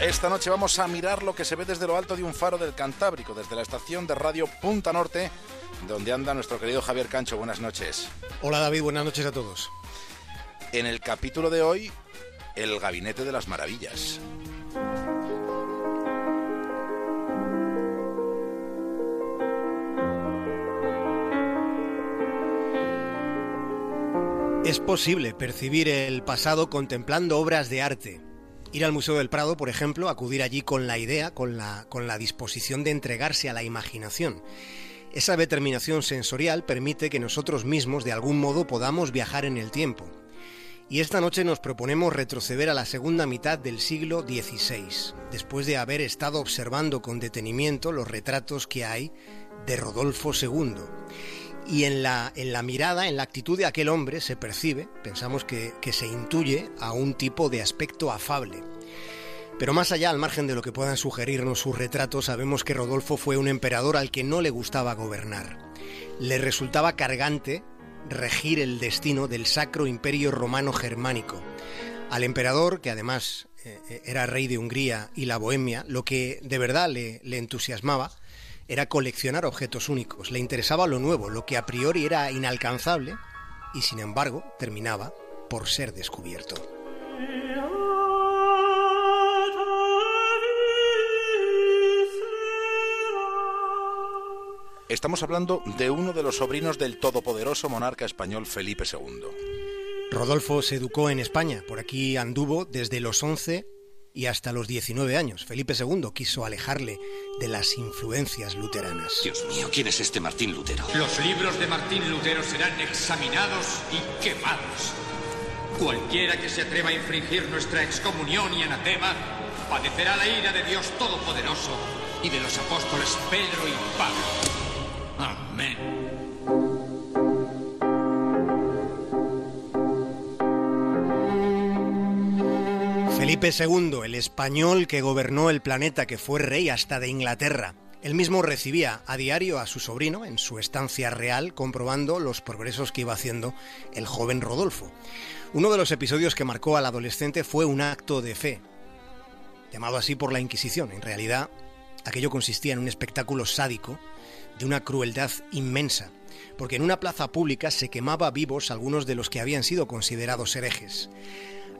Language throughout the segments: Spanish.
Esta noche vamos a mirar lo que se ve desde lo alto de un faro del Cantábrico, desde la estación de radio Punta Norte, donde anda nuestro querido Javier Cancho. Buenas noches. Hola David, buenas noches a todos. En el capítulo de hoy, el Gabinete de las Maravillas. Es posible percibir el pasado contemplando obras de arte. Ir al Museo del Prado, por ejemplo, acudir allí con la idea, con la, con la disposición de entregarse a la imaginación. Esa determinación sensorial permite que nosotros mismos, de algún modo, podamos viajar en el tiempo. Y esta noche nos proponemos retroceder a la segunda mitad del siglo XVI, después de haber estado observando con detenimiento los retratos que hay de Rodolfo II y en la, en la mirada, en la actitud de aquel hombre se percibe, pensamos que, que se intuye a un tipo de aspecto afable. Pero más allá, al margen de lo que puedan sugerirnos sus retratos, sabemos que Rodolfo fue un emperador al que no le gustaba gobernar. Le resultaba cargante regir el destino del sacro imperio romano germánico. Al emperador, que además eh, era rey de Hungría y la Bohemia, lo que de verdad le, le entusiasmaba era coleccionar objetos únicos, le interesaba lo nuevo, lo que a priori era inalcanzable y sin embargo terminaba por ser descubierto. Estamos hablando de uno de los sobrinos del todopoderoso monarca español Felipe II. Rodolfo se educó en España, por aquí anduvo desde los 11 y hasta los 19 años. Felipe II quiso alejarle de las influencias luteranas. Dios mío, ¿quién es este Martín Lutero? Los libros de Martín Lutero serán examinados y quemados. Cualquiera que se atreva a infringir nuestra excomunión y anatema padecerá la ira de Dios Todopoderoso y de los apóstoles Pedro y Pablo. Felipe II, el español que gobernó el planeta, que fue rey hasta de Inglaterra. Él mismo recibía a diario a su sobrino en su estancia real, comprobando los progresos que iba haciendo el joven Rodolfo. Uno de los episodios que marcó al adolescente fue un acto de fe, llamado así por la Inquisición. En realidad, aquello consistía en un espectáculo sádico de una crueldad inmensa, porque en una plaza pública se quemaba vivos algunos de los que habían sido considerados herejes.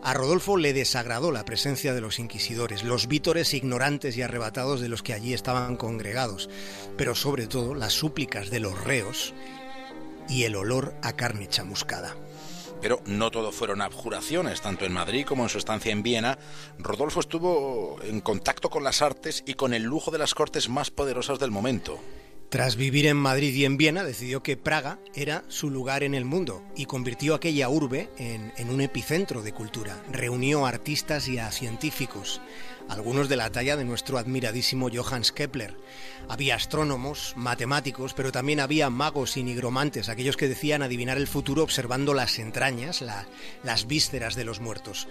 A Rodolfo le desagradó la presencia de los inquisidores, los vítores ignorantes y arrebatados de los que allí estaban congregados, pero sobre todo las súplicas de los reos y el olor a carne chamuscada. Pero no todo fueron abjuraciones, tanto en Madrid como en su estancia en Viena. Rodolfo estuvo en contacto con las artes y con el lujo de las cortes más poderosas del momento. Tras vivir en Madrid y en Viena, decidió que Praga era su lugar en el mundo y convirtió aquella urbe en, en, un epicentro de cultura. Reunió a artistas y a científicos, algunos de la talla de nuestro admiradísimo Johannes Kepler. Había astrónomos, matemáticos, pero también había magos y nigromantes, aquellos que decían adivinar el futuro observando las entrañas, la, las vísceras de los muertos.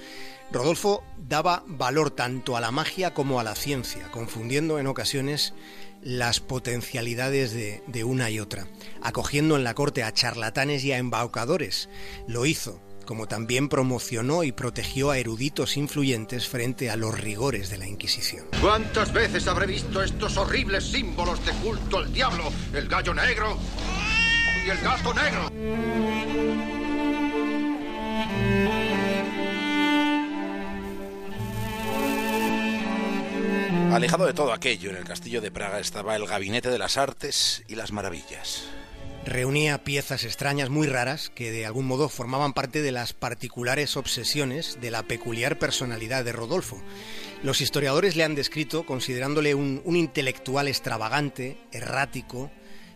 Rodolfo daba valor tanto a la magia como a la ciencia, confundiendo en ocasiones las potencialidades de, de, una y otra, acogiendo en la corte a charlatanes y a embaucadores. Lo hizo, como también promocionó y protegió a eruditos influyentes frente a los rigores de la Inquisición. ¿Cuántas veces habré visto estos horribles símbolos de culto al diablo? El gallo negro y el gato negro. Alejado de todo aquello, en el castillo de Praga estaba el Gabinete de las Artes y las Maravillas. Reunía piezas extrañas muy raras que de algún modo formaban parte de las particulares obsesiones de la peculiar personalidad de Rodolfo. Los historiadores le han descrito considerándole un, intelectual extravagante, errático,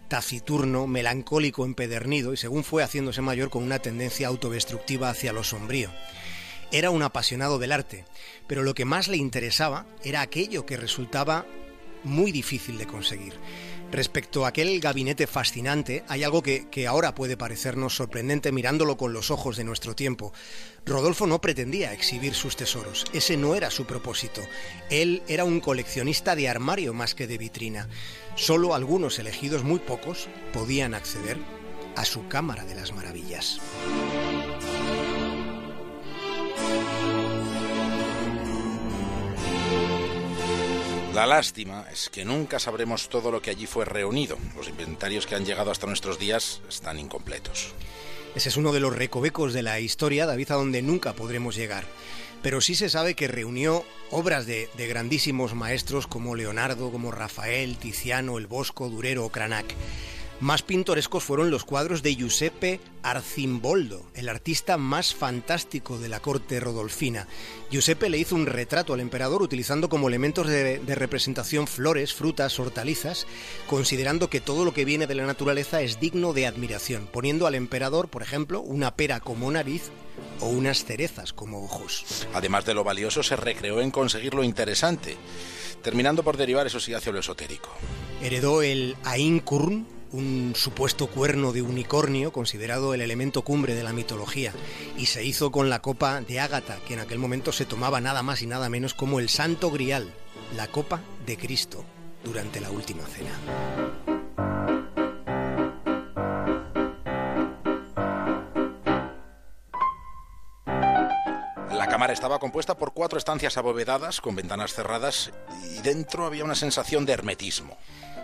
taciturno, melancólico, empedernido y según fue haciéndose mayor con una tendencia autodestructiva hacia lo sombrío. Era un apasionado del arte, pero lo que más le interesaba era aquello que resultaba muy difícil de conseguir. Respecto a aquel gabinete fascinante, hay algo que, que, ahora puede parecernos sorprendente mirándolo con los ojos de nuestro tiempo. Rodolfo no pretendía exhibir sus tesoros, ese no era su propósito. Él era un coleccionista de armario más que de vitrina. Solo algunos elegidos, muy pocos, podían acceder a su Cámara de las Maravillas. La lástima es que nunca sabremos todo lo que allí fue reunido. Los inventarios que han llegado hasta nuestros días están incompletos. Ese es uno de los recovecos de la historia, David, a donde nunca podremos llegar. Pero sí se sabe que reunió obras de, de grandísimos maestros como Leonardo, como Rafael, Tiziano, El Bosco, Durero o Cranach. Más pintorescos fueron los cuadros de Giuseppe Arcimboldo, el artista más fantástico de la corte rodolfina. Giuseppe le hizo un retrato al emperador utilizando como elementos de, de, representación flores, frutas, hortalizas, considerando que todo lo que viene de la naturaleza es digno de admiración, poniendo al emperador, por ejemplo, una pera como nariz o unas cerezas como ojos. Además de lo valioso, se recreó en conseguir lo interesante, terminando por derivar eso sí hacia lo esotérico. Heredó el Ainkurn, un supuesto cuerno de unicornio considerado el elemento cumbre de la mitología, y se hizo con la copa de Ágata, que en aquel momento se tomaba nada más y nada menos como el Santo Grial, la copa de Cristo, durante la última cena. Estaba compuesta por cuatro estancias abovedadas con ventanas cerradas y dentro había una sensación de hermetismo.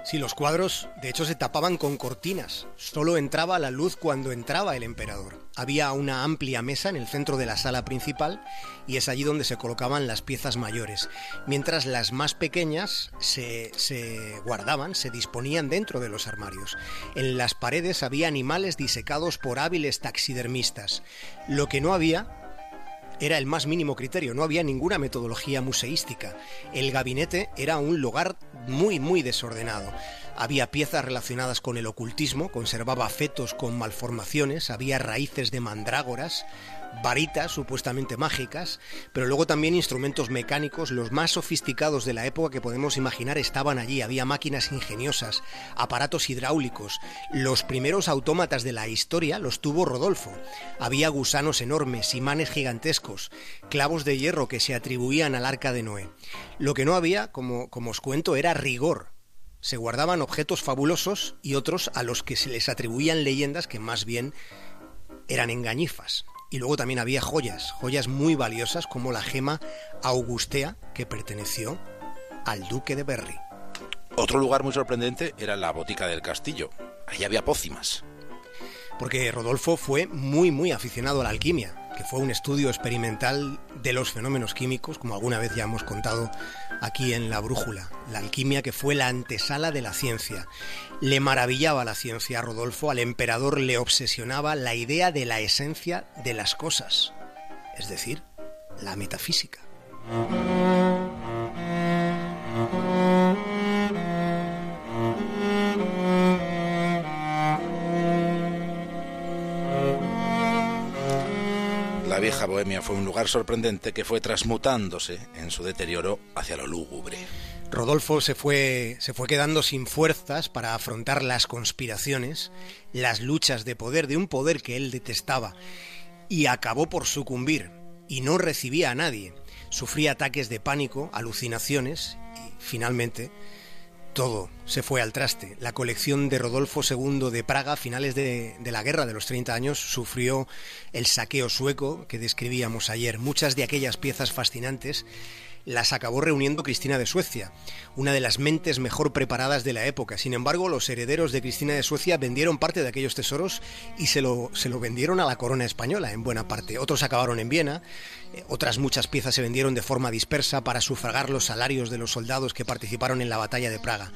Sí, los cuadros de hecho se tapaban con cortinas. Solo entraba la luz cuando entraba el emperador. Había una amplia mesa en el centro de la sala principal y es allí donde se colocaban las piezas mayores, mientras las más pequeñas se, se guardaban, se disponían dentro de los armarios. En las paredes había animales disecados por hábiles taxidermistas. Lo que no había era el más mínimo criterio, no había ninguna metodología museística. El gabinete era un lugar muy, muy desordenado. Había piezas relacionadas con el ocultismo, conservaba fetos con malformaciones, había raíces de mandrágoras, varitas supuestamente mágicas, pero luego también instrumentos mecánicos, los más sofisticados de la época que podemos imaginar estaban allí. Había máquinas ingeniosas, aparatos hidráulicos. Los primeros autómatas de la historia los tuvo Rodolfo. Había gusanos enormes, imanes gigantescos, clavos de hierro que se atribuían al arca de Noé. Lo que no había, como, como os cuento, era rigor. Se guardaban objetos fabulosos y otros a los que se les atribuían leyendas que más bien eran engañifas. Y luego también había joyas, joyas muy valiosas como la gema Augustea que perteneció al duque de Berry. Otro lugar muy sorprendente era la botica del castillo. Allí había pócimas. Porque Rodolfo fue muy muy aficionado a la alquimia, que fue un estudio experimental de los fenómenos químicos, como alguna vez ya hemos contado aquí en La Brújula. La alquimia que fue la antesala de la ciencia. Le maravillaba la ciencia a Rodolfo, al emperador le obsesionaba la idea de la esencia de las cosas, es decir, la metafísica. Vieja Bohemia fue un lugar sorprendente que fue transmutándose en su deterioro hacia lo lúgubre. Rodolfo se fue, se fue quedando sin fuerzas para afrontar las conspiraciones, las luchas de poder de un poder que él detestaba, y acabó por sucumbir, y no recibía a nadie. Sufría ataques de pánico, alucinaciones, y finalmente todo se fue al traste. La colección de Rodolfo II de Praga a finales de, de, la guerra de los 30 años sufrió el saqueo sueco que describíamos ayer. Muchas de aquellas piezas fascinantes las acabó reuniendo Cristina de Suecia, una de las mentes mejor preparadas de la época. Sin embargo, los herederos de Cristina de Suecia vendieron parte de aquellos tesoros y se lo, se lo vendieron a la corona española en buena parte. Otros acabaron en Viena, otras muchas piezas se vendieron de forma dispersa para sufragar los salarios de los soldados que participaron en la batalla de Praga.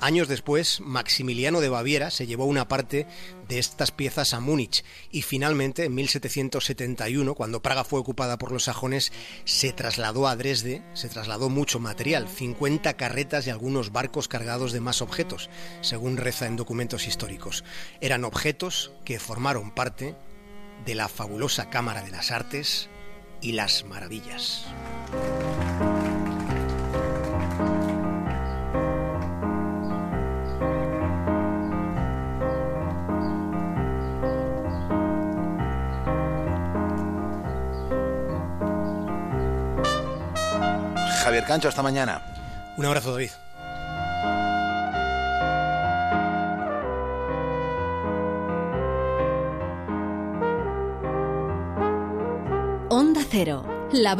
Años después, Maximiliano de Baviera se llevó una parte de estas piezas a Múnich y finalmente, en 1771, cuando Praga fue ocupada por los sajones, se trasladó a Dresde, se trasladó mucho material, 50 carretas y algunos barcos cargados de más objetos, según reza en documentos históricos. Eran objetos que formaron parte de la fabulosa Cámara de las Artes y las Maravillas. Javier Cancho, hasta mañana. Un abrazo, David. Onda Cero, la